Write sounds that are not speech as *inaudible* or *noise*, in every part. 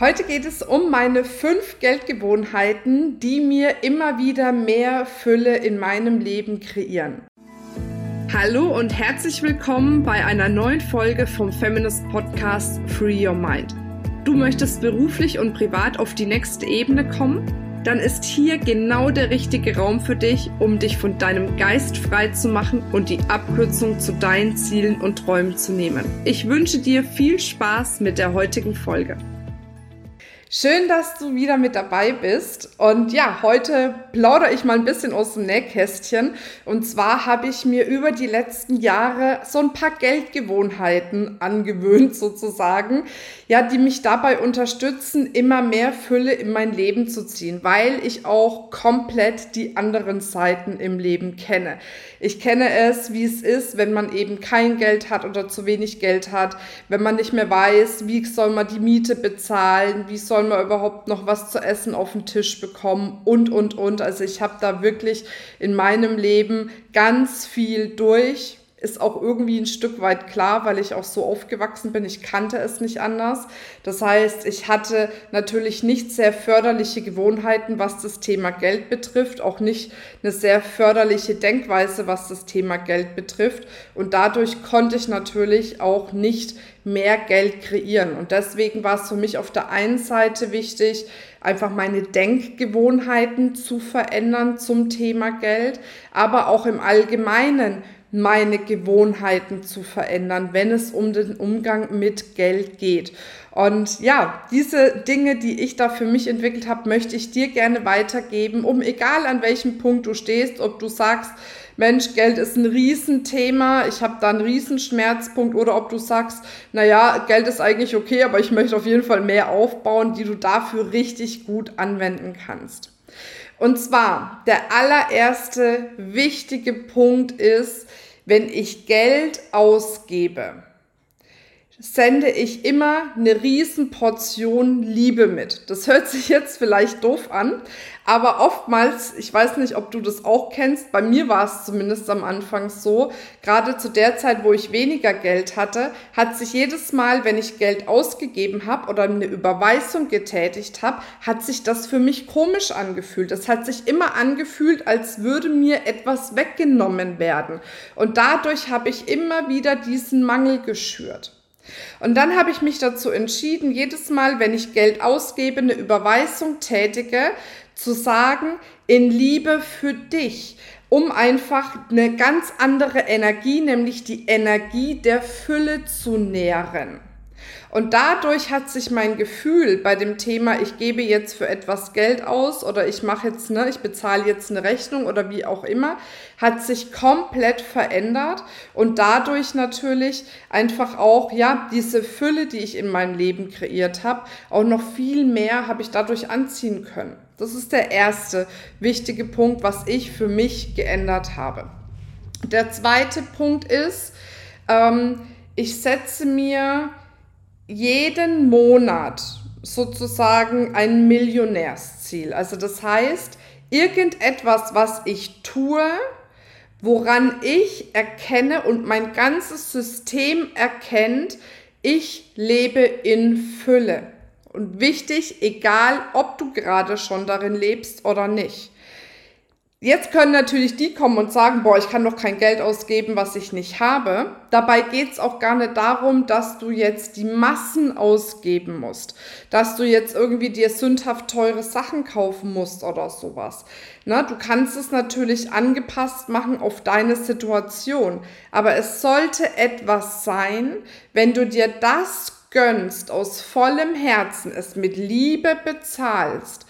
Heute geht es um meine fünf Geldgewohnheiten, die mir immer wieder mehr Fülle in meinem Leben kreieren. Hallo und herzlich willkommen bei einer neuen Folge vom Feminist Podcast Free Your Mind. Du möchtest beruflich und privat auf die nächste Ebene kommen? Dann ist hier genau der richtige Raum für dich, um dich von deinem Geist frei zu machen und die Abkürzung zu deinen Zielen und Träumen zu nehmen. Ich wünsche dir viel Spaß mit der heutigen Folge. Schön, dass du wieder mit dabei bist. Und ja, heute plaudere ich mal ein bisschen aus dem Nähkästchen. Und zwar habe ich mir über die letzten Jahre so ein paar Geldgewohnheiten angewöhnt, *laughs* sozusagen, ja, die mich dabei unterstützen, immer mehr Fülle in mein Leben zu ziehen, weil ich auch komplett die anderen Seiten im Leben kenne. Ich kenne es, wie es ist, wenn man eben kein Geld hat oder zu wenig Geld hat, wenn man nicht mehr weiß, wie soll man die Miete bezahlen, wie soll man überhaupt noch was zu essen auf den Tisch bekommen und, und, und. Also ich habe da wirklich in meinem Leben ganz viel durch ist auch irgendwie ein Stück weit klar, weil ich auch so aufgewachsen bin. Ich kannte es nicht anders. Das heißt, ich hatte natürlich nicht sehr förderliche Gewohnheiten, was das Thema Geld betrifft, auch nicht eine sehr förderliche Denkweise, was das Thema Geld betrifft. Und dadurch konnte ich natürlich auch nicht mehr Geld kreieren. Und deswegen war es für mich auf der einen Seite wichtig, einfach meine Denkgewohnheiten zu verändern zum Thema Geld, aber auch im Allgemeinen meine Gewohnheiten zu verändern, wenn es um den Umgang mit Geld geht. Und ja, diese Dinge, die ich da für mich entwickelt habe, möchte ich dir gerne weitergeben, um egal an welchem Punkt du stehst, ob du sagst, Mensch, Geld ist ein Riesenthema, ich habe da einen Riesenschmerzpunkt oder ob du sagst, naja, Geld ist eigentlich okay, aber ich möchte auf jeden Fall mehr aufbauen, die du dafür richtig gut anwenden kannst. Und zwar, der allererste wichtige Punkt ist, wenn ich Geld ausgebe, sende ich immer eine Riesenportion Liebe mit. Das hört sich jetzt vielleicht doof an, aber oftmals, ich weiß nicht, ob du das auch kennst, bei mir war es zumindest am Anfang so, gerade zu der Zeit, wo ich weniger Geld hatte, hat sich jedes Mal, wenn ich Geld ausgegeben habe oder eine Überweisung getätigt habe, hat sich das für mich komisch angefühlt. Es hat sich immer angefühlt, als würde mir etwas weggenommen werden. Und dadurch habe ich immer wieder diesen Mangel geschürt. Und dann habe ich mich dazu entschieden, jedes Mal, wenn ich Geld ausgebe, eine Überweisung tätige, zu sagen, in Liebe für dich, um einfach eine ganz andere Energie, nämlich die Energie der Fülle zu nähren. Und dadurch hat sich mein Gefühl bei dem Thema, ich gebe jetzt für etwas Geld aus oder ich mache jetzt, ne, ich bezahle jetzt eine Rechnung oder wie auch immer, hat sich komplett verändert und dadurch natürlich einfach auch, ja, diese Fülle, die ich in meinem Leben kreiert habe, auch noch viel mehr habe ich dadurch anziehen können. Das ist der erste wichtige Punkt, was ich für mich geändert habe. Der zweite Punkt ist, ähm, ich setze mir jeden Monat sozusagen ein Millionärsziel. Also das heißt, irgendetwas, was ich tue, woran ich erkenne und mein ganzes System erkennt, ich lebe in Fülle. Und wichtig, egal ob du gerade schon darin lebst oder nicht. Jetzt können natürlich die kommen und sagen, boah, ich kann doch kein Geld ausgeben, was ich nicht habe. Dabei geht es auch gar nicht darum, dass du jetzt die Massen ausgeben musst, dass du jetzt irgendwie dir sündhaft teure Sachen kaufen musst oder sowas. Na, du kannst es natürlich angepasst machen auf deine Situation, aber es sollte etwas sein, wenn du dir das gönnst, aus vollem Herzen es mit Liebe bezahlst,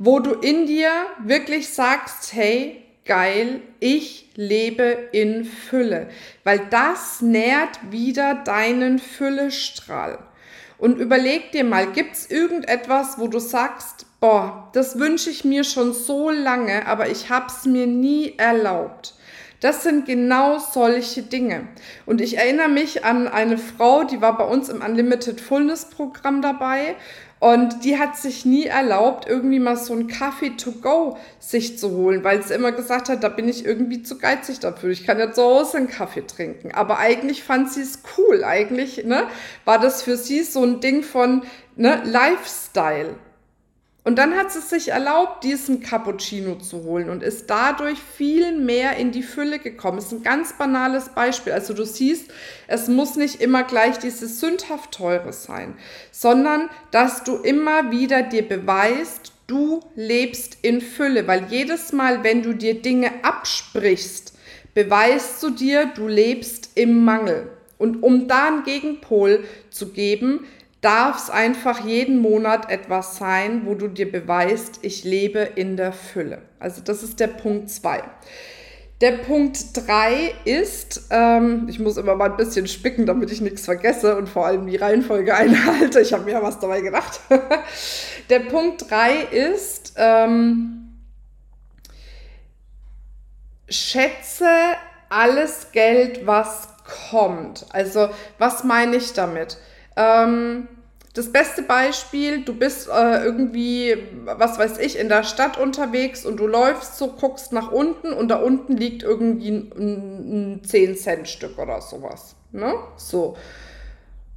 wo du in dir wirklich sagst, hey, geil, ich lebe in Fülle, weil das nährt wieder deinen Füllestrahl. Und überleg dir mal, gibt's irgendetwas, wo du sagst, boah, das wünsche ich mir schon so lange, aber ich hab's mir nie erlaubt. Das sind genau solche Dinge. Und ich erinnere mich an eine Frau, die war bei uns im Unlimited Fullness Programm dabei und die hat sich nie erlaubt, irgendwie mal so einen Kaffee to go sich zu holen, weil sie immer gesagt hat, da bin ich irgendwie zu geizig dafür. Ich kann ja zu Hause einen Kaffee trinken. Aber eigentlich fand sie es cool. Eigentlich ne, war das für sie so ein Ding von, ne, Lifestyle. Und dann hat sie sich erlaubt, diesen Cappuccino zu holen und ist dadurch viel mehr in die Fülle gekommen. Das ist ein ganz banales Beispiel. Also du siehst, es muss nicht immer gleich dieses sündhaft teure sein, sondern dass du immer wieder dir beweist, du lebst in Fülle, weil jedes Mal, wenn du dir Dinge absprichst, beweist du dir, du lebst im Mangel. Und um da einen Gegenpol zu geben, darf es einfach jeden Monat etwas sein, wo du dir beweist, ich lebe in der Fülle. Also das ist der Punkt 2. Der Punkt 3 ist, ähm, ich muss immer mal ein bisschen spicken, damit ich nichts vergesse und vor allem die Reihenfolge *laughs* einhalte. Ich habe mir ja was dabei gedacht. *laughs* der Punkt 3 ist, ähm, schätze alles Geld, was kommt. Also was meine ich damit? Ähm, das beste Beispiel, du bist äh, irgendwie, was weiß ich, in der Stadt unterwegs und du läufst so, guckst nach unten und da unten liegt irgendwie ein, ein 10-Cent-Stück oder sowas. Ne? So.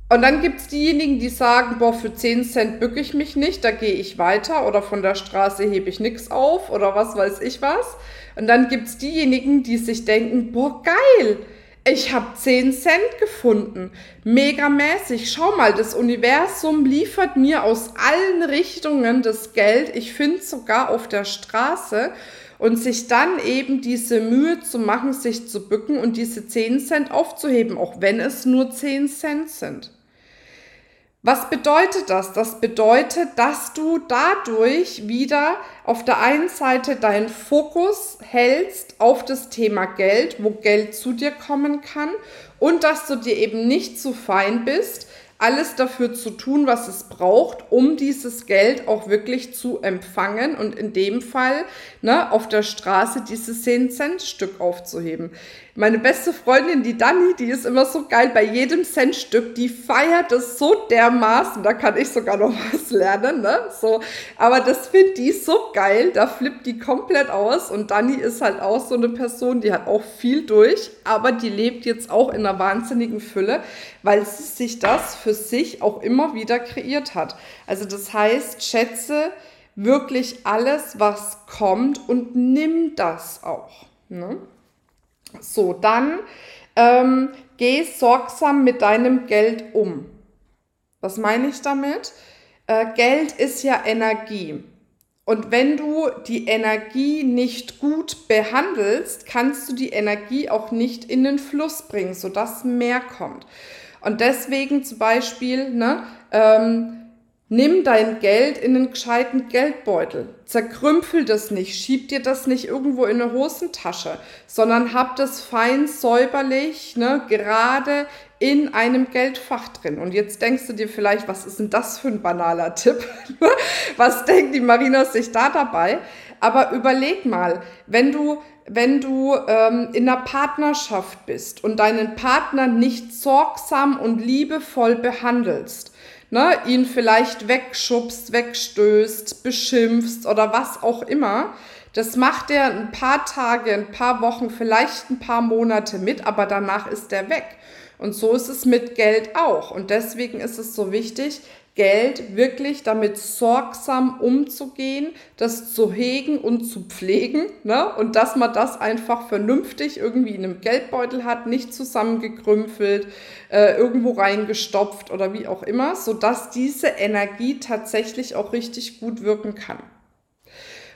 Und dann gibt es diejenigen, die sagen, boah, für 10 Cent bücke ich mich nicht, da gehe ich weiter oder von der Straße hebe ich nichts auf oder was weiß ich was. Und dann gibt es diejenigen, die sich denken, boah, geil, ich habe 10 Cent gefunden. Megamäßig. Schau mal, das Universum liefert mir aus allen Richtungen das Geld. Ich finde sogar auf der Straße. Und sich dann eben diese Mühe zu machen, sich zu bücken und diese 10 Cent aufzuheben, auch wenn es nur 10 Cent sind. Was bedeutet das? Das bedeutet, dass du dadurch wieder auf der einen Seite deinen Fokus hältst auf das Thema Geld, wo Geld zu dir kommen kann und dass du dir eben nicht zu fein bist, alles dafür zu tun, was es braucht, um dieses Geld auch wirklich zu empfangen und in dem Fall ne, auf der Straße dieses 10-Cent-Stück aufzuheben. Meine beste Freundin, die Dani, die ist immer so geil bei jedem Centstück, die feiert das so dermaßen, da kann ich sogar noch *laughs* was lernen, ne? So, aber das findet die so geil, da flippt die komplett aus und Dani ist halt auch so eine Person, die hat auch viel durch, aber die lebt jetzt auch in einer wahnsinnigen Fülle, weil sie sich das für sich auch immer wieder kreiert hat. Also das heißt, schätze wirklich alles, was kommt und nimm das auch. Ne? So, dann ähm, geh sorgsam mit deinem Geld um. Was meine ich damit? Äh, Geld ist ja Energie. Und wenn du die Energie nicht gut behandelst, kannst du die Energie auch nicht in den Fluss bringen, sodass mehr kommt. Und deswegen zum Beispiel, ne, ähm, Nimm dein Geld in einen gescheiten Geldbeutel. Zerkrümpel das nicht, schieb dir das nicht irgendwo in eine Hosentasche, sondern hab das fein säuberlich, ne, gerade in einem Geldfach drin. Und jetzt denkst du dir vielleicht, was ist denn das für ein banaler Tipp? *laughs* was denkt die Marina sich da dabei? Aber überleg mal, wenn du, wenn du ähm, in einer Partnerschaft bist und deinen Partner nicht sorgsam und liebevoll behandelst, ne, ihn vielleicht wegschubst, wegstößt, beschimpfst oder was auch immer. Das macht er ein paar Tage, ein paar Wochen, vielleicht ein paar Monate mit, aber danach ist er weg. Und so ist es mit Geld auch. Und deswegen ist es so wichtig, Geld wirklich damit sorgsam umzugehen, das zu hegen und zu pflegen. Ne? Und dass man das einfach vernünftig irgendwie in einem Geldbeutel hat, nicht zusammengekrümpelt, äh, irgendwo reingestopft oder wie auch immer, sodass diese Energie tatsächlich auch richtig gut wirken kann.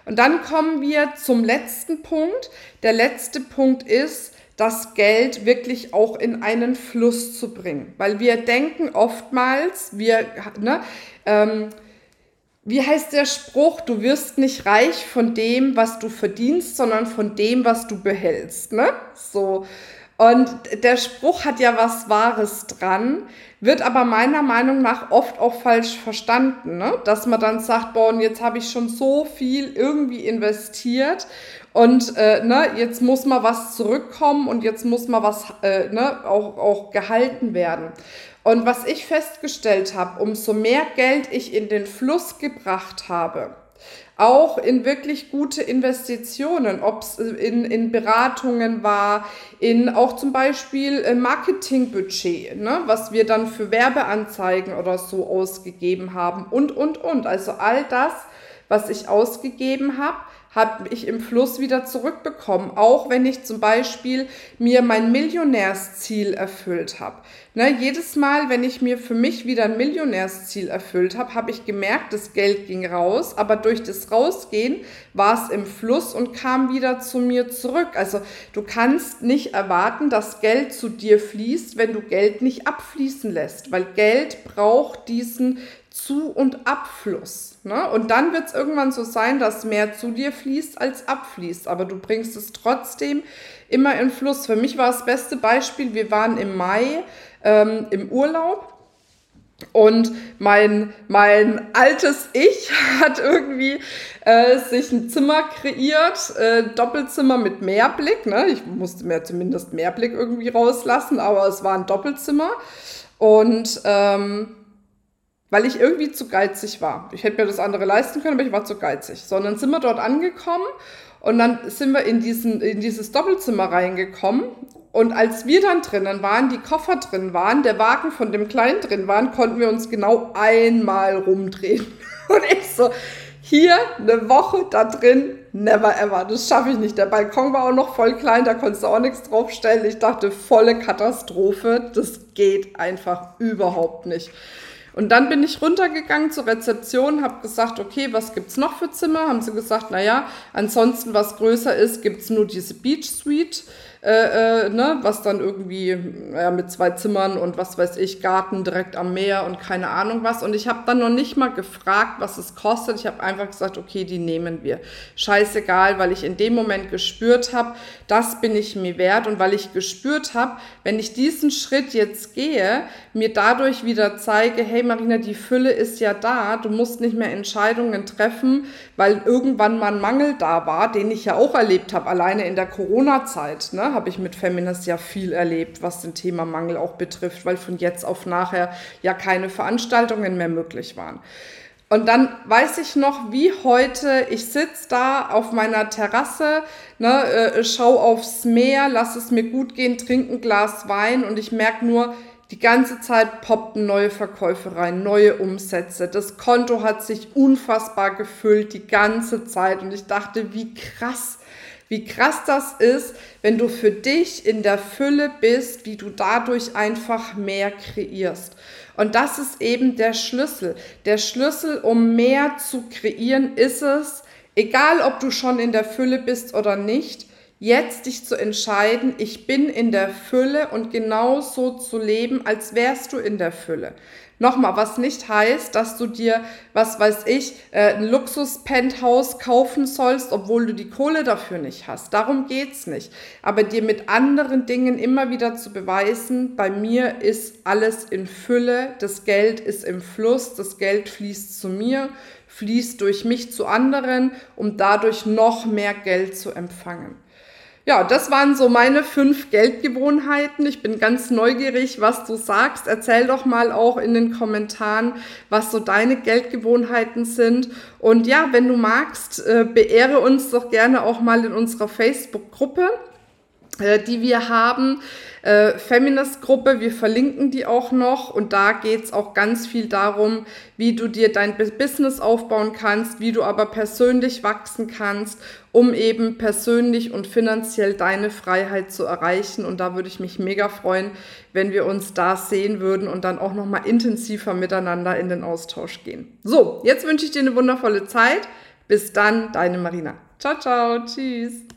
Und dann kommen wir zum letzten Punkt. Der letzte Punkt ist, das Geld wirklich auch in einen Fluss zu bringen. Weil wir denken oftmals, wir, ne, ähm, wie heißt der Spruch, du wirst nicht reich von dem, was du verdienst, sondern von dem, was du behältst. Ne? So. Und der Spruch hat ja was Wahres dran, wird aber meiner Meinung nach oft auch falsch verstanden, ne? dass man dann sagt, boah, und jetzt habe ich schon so viel irgendwie investiert und äh, ne, jetzt muss mal was zurückkommen und jetzt muss mal was äh, ne, auch, auch gehalten werden. Und was ich festgestellt habe, umso mehr Geld ich in den Fluss gebracht habe, auch in wirklich gute Investitionen, ob es in, in Beratungen war, in auch zum Beispiel äh, Marketingbudget, ne, was wir dann für Werbeanzeigen oder so ausgegeben haben und, und, und. Also all das, was ich ausgegeben habe, habe ich im Fluss wieder zurückbekommen, auch wenn ich zum Beispiel mir mein Millionärsziel erfüllt habe. Ne, jedes Mal, wenn ich mir für mich wieder ein Millionärsziel erfüllt habe, habe ich gemerkt, das Geld ging raus, aber durch das Rausgehen war es im Fluss und kam wieder zu mir zurück. Also du kannst nicht erwarten, dass Geld zu dir fließt, wenn du Geld nicht abfließen lässt, weil Geld braucht diesen zu- und Abfluss. Ne? Und dann wird es irgendwann so sein, dass mehr zu dir fließt als abfließt. Aber du bringst es trotzdem immer in Fluss. Für mich war das beste Beispiel, wir waren im Mai ähm, im Urlaub. Und mein, mein altes Ich *laughs* hat irgendwie äh, sich ein Zimmer kreiert, äh, Doppelzimmer mit Mehrblick. Ne? Ich musste mir zumindest Mehrblick irgendwie rauslassen, aber es war ein Doppelzimmer. Und ähm, weil ich irgendwie zu geizig war. Ich hätte mir das andere leisten können, aber ich war zu geizig. Sondern sind wir dort angekommen und dann sind wir in, diesen, in dieses Doppelzimmer reingekommen. Und als wir dann drinnen waren, die Koffer drin waren, der Wagen von dem Kleinen drin waren, konnten wir uns genau einmal rumdrehen. *laughs* Und ich so, hier eine Woche da drin, never ever. Das schaffe ich nicht. Der Balkon war auch noch voll klein, da konntest du auch nichts draufstellen. Ich dachte, volle Katastrophe. Das geht einfach überhaupt nicht. Und dann bin ich runtergegangen zur Rezeption, habe gesagt, okay, was gibt's noch für Zimmer? Haben sie gesagt, naja, ansonsten was größer ist, gibt's nur diese Beach Suite äh, äh, ne, was dann irgendwie ja, mit zwei Zimmern und was weiß ich, Garten direkt am Meer und keine Ahnung was. Und ich habe dann noch nicht mal gefragt, was es kostet. Ich habe einfach gesagt, okay, die nehmen wir. Scheißegal, weil ich in dem Moment gespürt habe, das bin ich mir wert und weil ich gespürt habe, wenn ich diesen Schritt jetzt gehe, mir dadurch wieder zeige, hey Marina, die Fülle ist ja da, du musst nicht mehr Entscheidungen treffen, weil irgendwann mal ein Mangel da war, den ich ja auch erlebt habe, alleine in der Corona-Zeit. Ne? Habe ich mit Feminist ja viel erlebt, was den Thema Mangel auch betrifft, weil von jetzt auf nachher ja keine Veranstaltungen mehr möglich waren. Und dann weiß ich noch, wie heute, ich sitze da auf meiner Terrasse, ne, äh, schau aufs Meer, lass es mir gut gehen, trinke ein Glas Wein und ich merke nur, die ganze Zeit poppten neue Verkäufe rein, neue Umsätze. Das Konto hat sich unfassbar gefüllt die ganze Zeit und ich dachte, wie krass wie krass das ist, wenn du für dich in der Fülle bist, wie du dadurch einfach mehr kreierst. Und das ist eben der Schlüssel. Der Schlüssel, um mehr zu kreieren, ist es, egal ob du schon in der Fülle bist oder nicht, jetzt dich zu entscheiden, ich bin in der Fülle und genau so zu leben, als wärst du in der Fülle. Nochmal, was nicht heißt, dass du dir, was weiß ich, äh, ein Luxus-Penthouse kaufen sollst, obwohl du die Kohle dafür nicht hast. Darum geht's nicht. Aber dir mit anderen Dingen immer wieder zu beweisen, bei mir ist alles in Fülle, das Geld ist im Fluss, das Geld fließt zu mir, fließt durch mich zu anderen, um dadurch noch mehr Geld zu empfangen. Ja, das waren so meine fünf Geldgewohnheiten. Ich bin ganz neugierig, was du sagst. Erzähl doch mal auch in den Kommentaren, was so deine Geldgewohnheiten sind. Und ja, wenn du magst, äh, beehre uns doch gerne auch mal in unserer Facebook-Gruppe. Äh, die wir haben. Äh, Feminist-Gruppe, wir verlinken die auch noch und da geht es auch ganz viel darum, wie du dir dein Business aufbauen kannst, wie du aber persönlich wachsen kannst, um eben persönlich und finanziell deine Freiheit zu erreichen. Und da würde ich mich mega freuen, wenn wir uns da sehen würden und dann auch nochmal intensiver miteinander in den Austausch gehen. So, jetzt wünsche ich dir eine wundervolle Zeit. Bis dann, deine Marina. Ciao, ciao, tschüss.